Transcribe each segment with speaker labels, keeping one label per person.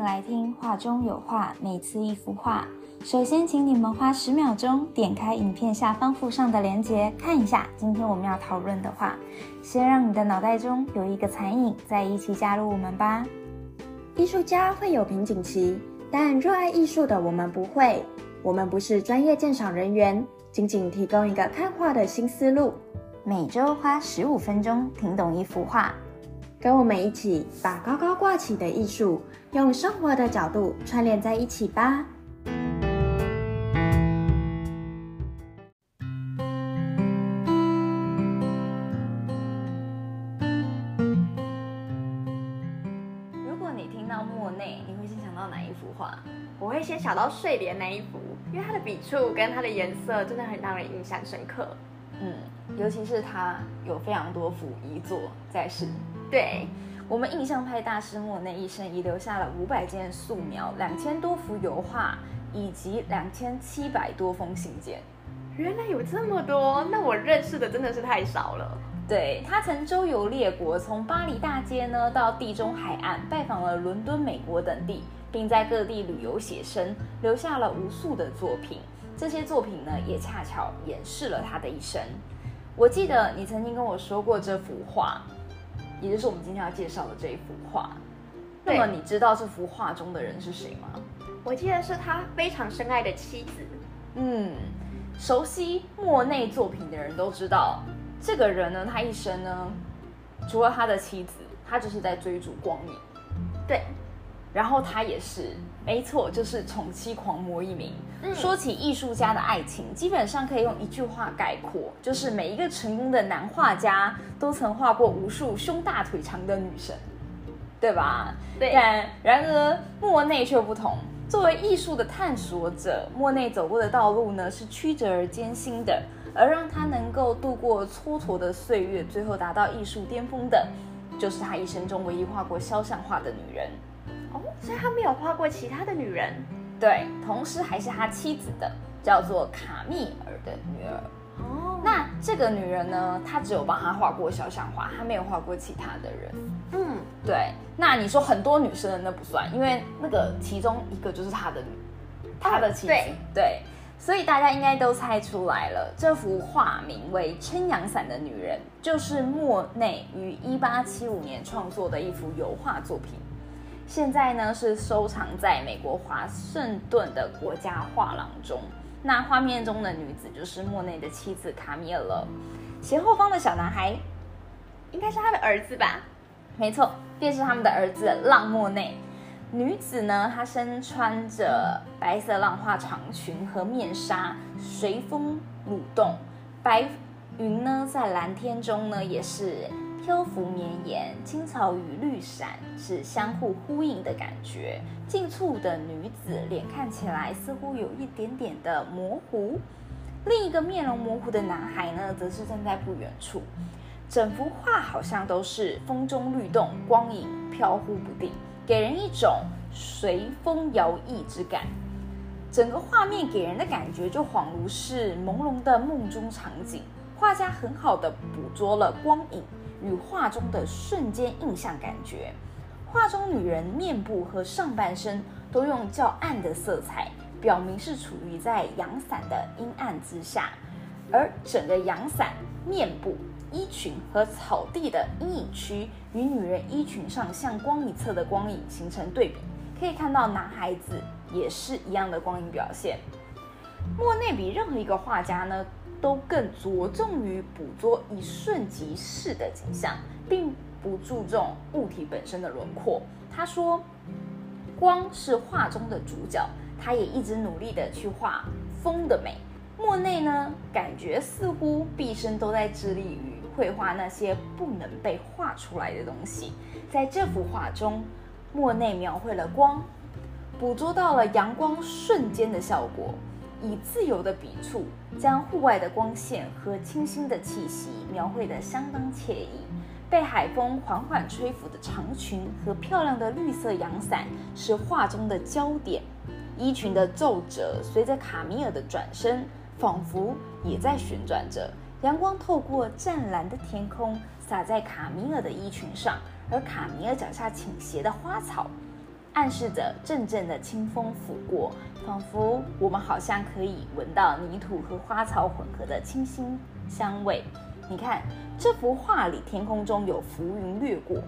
Speaker 1: 来听画中有画，每次一幅画。首先，请你们花十秒钟点开影片下方附上的链接，看一下今天我们要讨论的画。先让你的脑袋中有一个残影，再一起加入我们吧。
Speaker 2: 艺术家会有瓶颈期，但热爱艺术的我们不会。我们不是专业鉴赏人员，仅仅提供一个看画的新思路。
Speaker 1: 每周花十五分钟听懂一幅画。
Speaker 2: 跟我们一起把高高挂起的艺术，用生活的角度串联在一起吧。
Speaker 1: 如果你听到莫内，你会先想到哪一幅画？
Speaker 3: 我会先想到睡莲那一幅，因为它的笔触跟它的颜色真的很让人印象深刻。
Speaker 1: 嗯，尤其是它有非常多幅遗作在世。
Speaker 3: 对
Speaker 1: 我们印象派大师莫内一生遗留下了五百件素描、两千多幅油画以及两千七百多封信件。
Speaker 3: 原来有这么多，那我认识的真的是太少了。
Speaker 1: 对他曾周游列国，从巴黎大街呢到地中海岸，拜访了伦敦、美国等地，并在各地旅游写生，留下了无数的作品。这些作品呢，也恰巧掩饰了他的一生。我记得你曾经跟我说过这幅画。也就是我们今天要介绍的这一幅画。那么你知道这幅画中的人是谁吗？
Speaker 3: 我记得是他非常深爱的妻子。
Speaker 1: 嗯，熟悉莫内作品的人都知道，这个人呢，他一生呢，除了他的妻子，他就是在追逐光影。
Speaker 3: 对。
Speaker 1: 然后他也是，没错，就是宠妻狂魔一名。说起艺术家的爱情，基本上可以用一句话概括，就是每一个成功的男画家都曾画过无数胸大腿长的女神，对吧？
Speaker 3: 对。
Speaker 1: 然然而莫内却不同，作为艺术的探索者，莫内走过的道路呢是曲折而艰辛的，而让他能够度过蹉跎的岁月，最后达到艺术巅峰的，就是他一生中唯一画过肖像画的女人。
Speaker 3: 哦，所以他没有画过其他的女人，
Speaker 1: 对，同时还是他妻子的，叫做卡密尔的女儿。哦，那这个女人呢，她只有帮他画过肖像画，她没有画过其他的人。嗯，对。那你说很多女生的那不算，因为那个其中一个就是他的，他的妻子。对，所以大家应该都猜出来了，这幅画名为《撑阳伞的女人》，就是莫内于一八七五年创作的一幅油画作品。现在呢是收藏在美国华盛顿的国家画廊中。那画面中的女子就是莫内的妻子卡米尔了。斜后方的小男孩，
Speaker 3: 应该是他的儿子吧？
Speaker 1: 没错，便是他们的儿子浪莫内。女子呢，她身穿着白色浪花长裙和面纱，随风舞动。白云呢，在蓝天中呢，也是。漂浮绵延，青草与绿伞是相互呼应的感觉。近处的女子脸看起来似乎有一点点的模糊，另一个面容模糊的男孩呢，则是站在不远处。整幅画好像都是风中律动，光影飘忽不定，给人一种随风摇曳之感。整个画面给人的感觉就恍如是朦胧的梦中场景。画家很好的捕捉了光影。与画中的瞬间印象感觉，画中女人面部和上半身都用较暗的色彩，表明是处于在阳伞的阴暗之下，而整个阳伞、面部、衣裙和草地的阴影区与女人衣裙上向光一侧的光影形成对比，可以看到男孩子也是一样的光影表现。莫内比任何一个画家呢。都更着重于捕捉一瞬即逝的景象，并不注重物体本身的轮廓。他说：“光是画中的主角。”他也一直努力的去画风的美。莫内呢，感觉似乎毕生都在致力于绘画那些不能被画出来的东西。在这幅画中，莫内描绘了光，捕捉到了阳光瞬间的效果。以自由的笔触，将户外的光线和清新的气息描绘得相当惬意。被海风缓缓吹拂的长裙和漂亮的绿色阳伞是画中的焦点。衣裙的皱褶随着卡米尔的转身，仿佛也在旋转着。阳光透过湛蓝的天空，洒在卡米尔的衣裙上，而卡米尔脚下倾斜的花草。暗示着阵阵的清风拂过，仿佛我们好像可以闻到泥土和花草混合的清新香味。你看这幅画里，天空中有浮云掠过，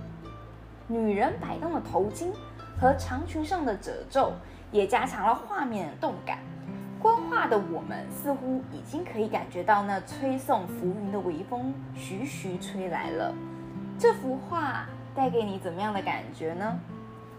Speaker 1: 女人摆动的头巾和长裙上的褶皱，也加强了画面的动感。观画的我们似乎已经可以感觉到那吹送浮云的微风徐徐吹来了。这幅画带给你怎么样的感觉呢？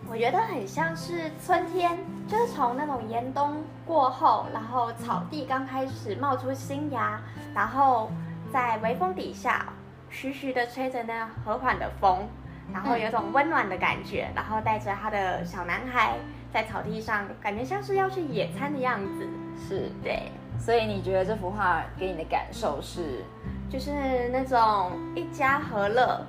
Speaker 3: 我觉得很像是春天，就是从那种严冬过后，然后草地刚开始冒出新芽，然后在微风底下，徐徐的吹着那和缓的风，然后有种温暖的感觉，然后带着他的小男孩在草地上，感觉像是要去野餐的样子。
Speaker 1: 是
Speaker 3: 对，
Speaker 1: 所以你觉得这幅画给你的感受是？
Speaker 3: 就是那种一家和乐，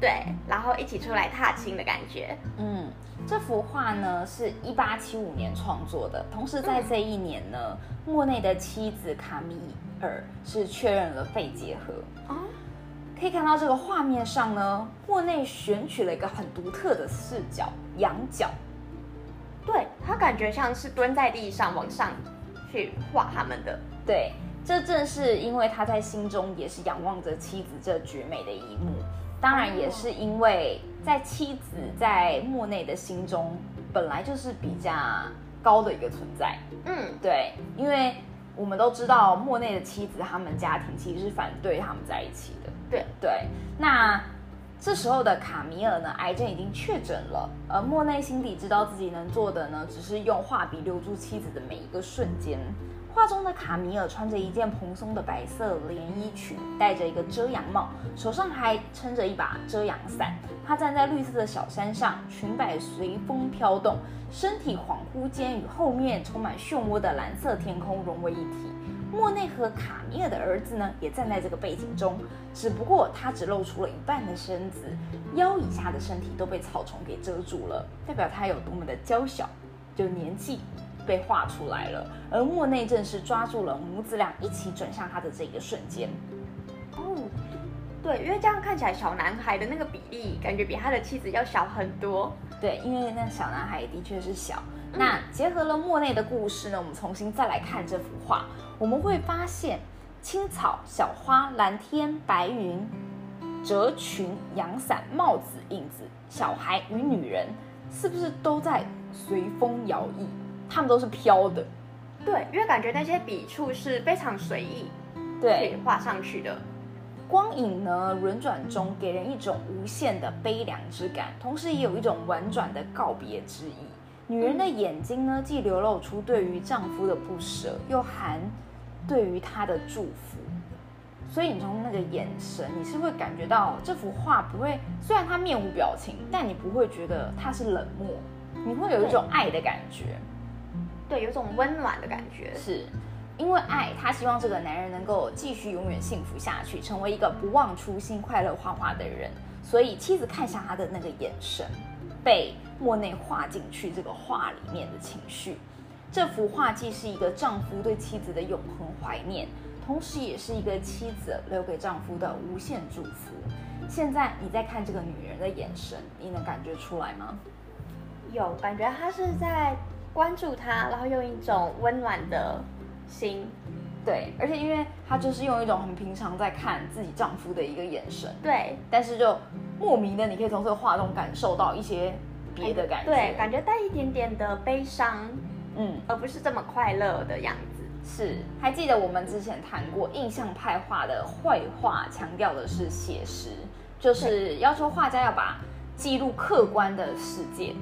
Speaker 3: 对，然后一起出来踏青的感觉。
Speaker 1: 嗯，这幅画呢是一八七五年创作的，同时在这一年呢，莫内的妻子卡米尔是确认了肺结核。
Speaker 3: 哦，
Speaker 1: 可以看到这个画面上呢，莫内选取了一个很独特的视角，仰角。
Speaker 3: 对他感觉像是蹲在地上往上去画他们的。
Speaker 1: 对，这正是因为他在心中也是仰望着妻子这绝美的一幕，当然也是因为在妻子在莫内的心中本来就是比较高的一个存在。
Speaker 3: 嗯，
Speaker 1: 对，因为我们都知道莫内的妻子他们家庭其实是反对他们在一起的。
Speaker 3: 对
Speaker 1: 对，那这时候的卡米尔呢，癌症已经确诊了，而莫内心底知道自己能做的呢，只是用画笔留住妻子的每一个瞬间。画中的卡米尔穿着一件蓬松的白色连衣裙，戴着一个遮阳帽，手上还撑着一把遮阳伞。她站在绿色的小山上，裙摆随风飘动，身体恍惚间与后面充满漩涡的蓝色天空融为一体。莫内和卡米尔的儿子呢，也站在这个背景中，只不过他只露出了一半的身子，腰以下的身体都被草丛给遮住了，代表他有多么的娇小，就年纪被画出来了。而莫内正是抓住了母子俩一起转向他的这个瞬间。
Speaker 3: 哦，对，因为这样看起来小男孩的那个比例，感觉比他的妻子要小很多。
Speaker 1: 对，因为那小男孩的确是小。那结合了莫内的故事呢，我们重新再来看这幅画，我们会发现青草、小花、蓝天、白云、折裙、阳伞、帽子、影子、小孩与女人，是不是都在随风摇曳？他们都是飘的。
Speaker 3: 对，因为感觉那些笔触是非常随意，
Speaker 1: 对，
Speaker 3: 画上去的。
Speaker 1: 光影呢轮转中，给人一种无限的悲凉之感，同时也有一种婉转的告别之意。女人的眼睛呢，既流露出对于丈夫的不舍，又含对于他的祝福。所以你从那个眼神，你是会感觉到这幅画不会，虽然他面无表情，但你不会觉得他是冷漠，你会有一种爱的感觉。
Speaker 3: 对，有种温暖的感觉。
Speaker 1: 是因为爱，他希望这个男人能够继续永远幸福下去，成为一个不忘初心、快乐画画的人。所以妻子看向他的那个眼神，被莫内画进去这个画里面的情绪。这幅画既是一个丈夫对妻子的永恒怀念，同时也是一个妻子留给丈夫的无限祝福。现在你在看这个女人的眼神，你能感觉出来吗？
Speaker 3: 有感觉，她是在关注他，然后用一种温暖的心。
Speaker 1: 对，而且因为她就是用一种很平常在看自己丈夫的一个眼神，
Speaker 3: 对，
Speaker 1: 但是就莫名的你可以从这个画中感受到一些别的感觉，
Speaker 3: 对，感觉带一点点的悲伤，
Speaker 1: 嗯，
Speaker 3: 而不是这么快乐的样子。
Speaker 1: 是。还记得我们之前谈过，印象派画的绘画强调的是写实，就是要求画家要把记录客观的世界。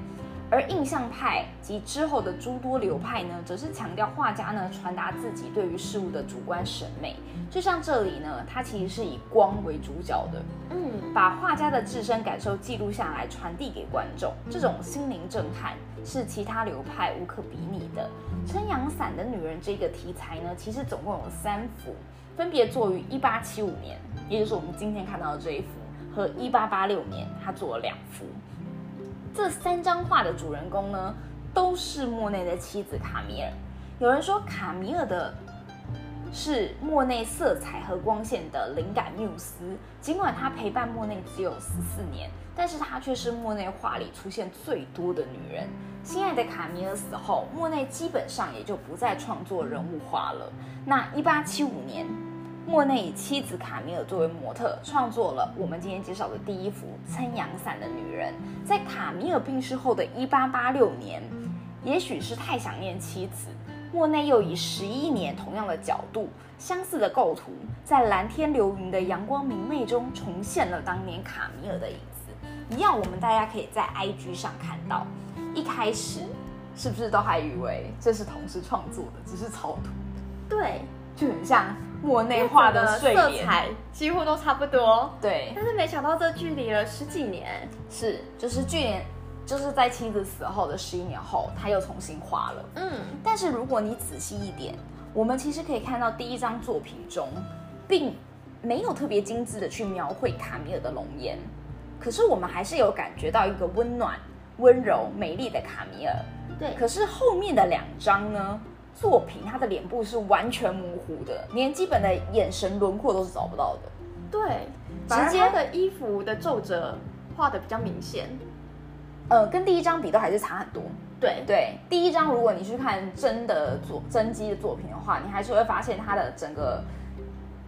Speaker 1: 而印象派及之后的诸多流派呢，则是强调画家呢传达自己对于事物的主观审美。就像这里呢，它其实是以光为主角的，
Speaker 3: 嗯，
Speaker 1: 把画家的自身感受记录下来，传递给观众。这种心灵震撼是其他流派无可比拟的。撑阳伞的女人这个题材呢，其实总共有三幅，分别作于一八七五年，也就是我们今天看到的这一幅，和一八八六年，他做了两幅。这三张画的主人公呢，都是莫内的妻子卡米尔。有人说卡米尔的是莫内色彩和光线的灵感缪斯。尽管她陪伴莫内只有十四年，但是她却是莫内画里出现最多的女人。心爱的卡米尔死后，莫内基本上也就不再创作人物画了。那一八七五年，莫内以妻子卡米尔作为模特，创作了我们今天介绍的第一幅撑阳伞的女人。在卡米尔病逝后的一八八六年，也许是太想念妻子。莫内又以十一年同样的角度、相似的构图，在蓝天流云的阳光明媚中重现了当年卡米尔的影子。一样，我们大家可以在 IG 上看到。一开始是不是都还以为这是同时创作的，只是草图？
Speaker 3: 对，
Speaker 1: 就很像莫内画的睡
Speaker 3: 色。彩几乎都差不多。
Speaker 1: 对，
Speaker 3: 但是没想到这距离了十几年。
Speaker 1: 是，就是距离，就是在妻子死后的十一年后，他又重新画了。
Speaker 3: 嗯，
Speaker 1: 但是如果你仔细一点，我们其实可以看到第一张作品中，并没有特别精致的去描绘卡米尔的容颜，可是我们还是有感觉到一个温暖、温柔、美丽的卡米尔。
Speaker 3: 对。
Speaker 1: 可是后面的两张呢，作品他的脸部是完全模糊的，连基本的眼神轮廓都是找不到的。
Speaker 3: 对，
Speaker 1: 直接
Speaker 3: 的衣服的皱褶画的比较明显。
Speaker 1: 呃，跟第一张比都还是差很多。
Speaker 3: 对，
Speaker 1: 对，第一张如果你去看真的作真机的作品的话，你还是会发现他的整个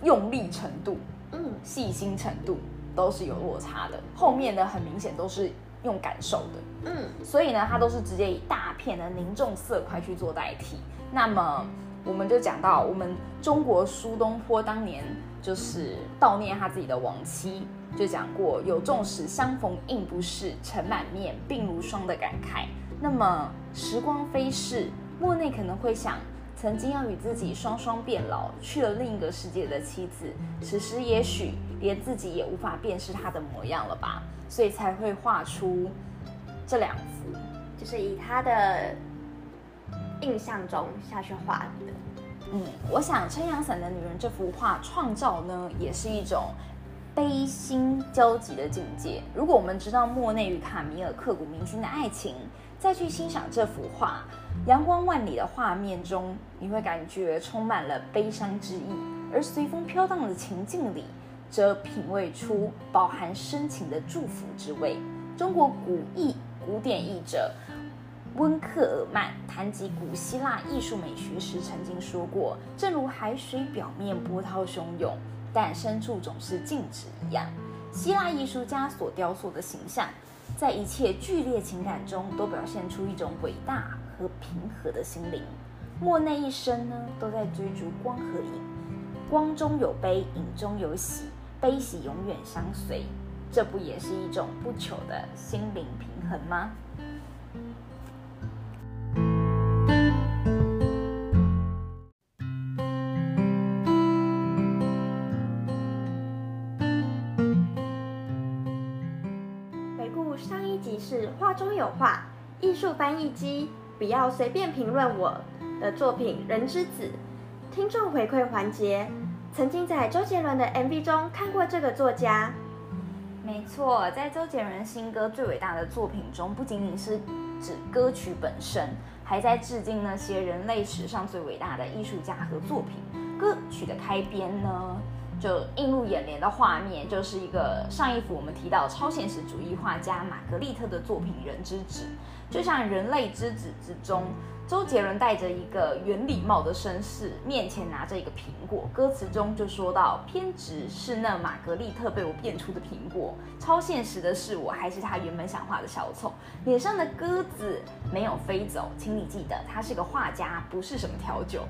Speaker 1: 用力程度、
Speaker 3: 嗯，
Speaker 1: 细心程度都是有落差的。后面的很明显都是用感受的，
Speaker 3: 嗯，
Speaker 1: 所以呢，它都是直接以大片的凝重色块去做代替。那么我们就讲到我们中国苏东坡当年就是悼念他自己的亡妻，就讲过有纵使相逢应不识，尘满面，鬓如霜的感慨。那么时光飞逝，莫内可能会想，曾经要与自己双双变老，去了另一个世界的妻子，此时也许连自己也无法辨识她的模样了吧，所以才会画出这两幅。
Speaker 3: 就是以他的印象中下去画的。
Speaker 1: 嗯，我想撑阳伞的女人这幅画创造呢，也是一种悲心交集的境界。如果我们知道莫内与卡米尔刻骨铭心的爱情，再去欣赏这幅画，阳光万里的画面中，你会感觉充满了悲伤之意；而随风飘荡的情境里，则品味出饱含深情的祝福之味。中国古艺古典译者温克尔曼谈及古希腊艺术美学时，曾经说过：“正如海水表面波涛汹涌，但深处总是静止一样。”希腊艺术家所雕塑的形象，在一切剧烈情感中，都表现出一种伟大和平和的心灵。莫内一生呢，都在追逐光和影，光中有悲，影中有喜，悲喜永远相随。这不也是一种不朽的心灵平衡吗？
Speaker 3: 回顾上一集是画中有画，艺术翻译机，不要随便评论我的作品《人之子》。听众回馈环节，曾经在周杰伦的 MV 中看过这个作家，
Speaker 1: 没错，在周杰伦新歌最伟大的作品中，不仅仅是指歌曲本身，还在致敬那些人类史上最伟大的艺术家和作品。歌曲的开篇呢，就映入眼帘的画面，就是一个上一幅我们提到超现实主义画家玛格丽特的作品《人之子》，就像《人类之子》之中。周杰伦戴着一个圆礼帽的绅士，面前拿着一个苹果。歌词中就说到：“偏执是那玛格丽特被我变出的苹果，超现实的是我还是他原本想画的小丑。脸上的鸽子没有飞走，请你记得，他是个画家，不是什么调酒。”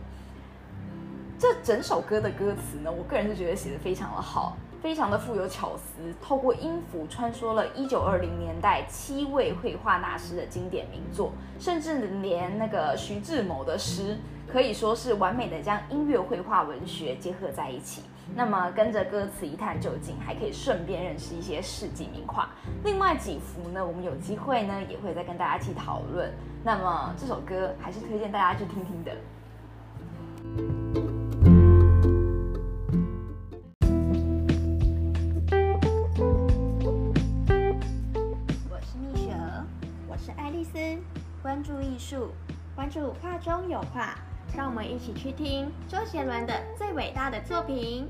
Speaker 1: 这整首歌的歌词呢，我个人是觉得写的非常的好，非常的富有巧思，透过音符穿梭了1920年代七位绘画大师的经典名作，甚至连那个徐志摩的诗，可以说是完美的将音乐、绘画、文学结合在一起。那么跟着歌词一探究竟，还可以顺便认识一些世纪名画。另外几幅呢，我们有机会呢也会再跟大家一起讨论。那么这首歌还是推荐大家去听听的。
Speaker 3: 树
Speaker 1: 关注
Speaker 3: 画中有画让我们一起去听周杰伦的最伟大的作品。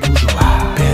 Speaker 4: Bujoá.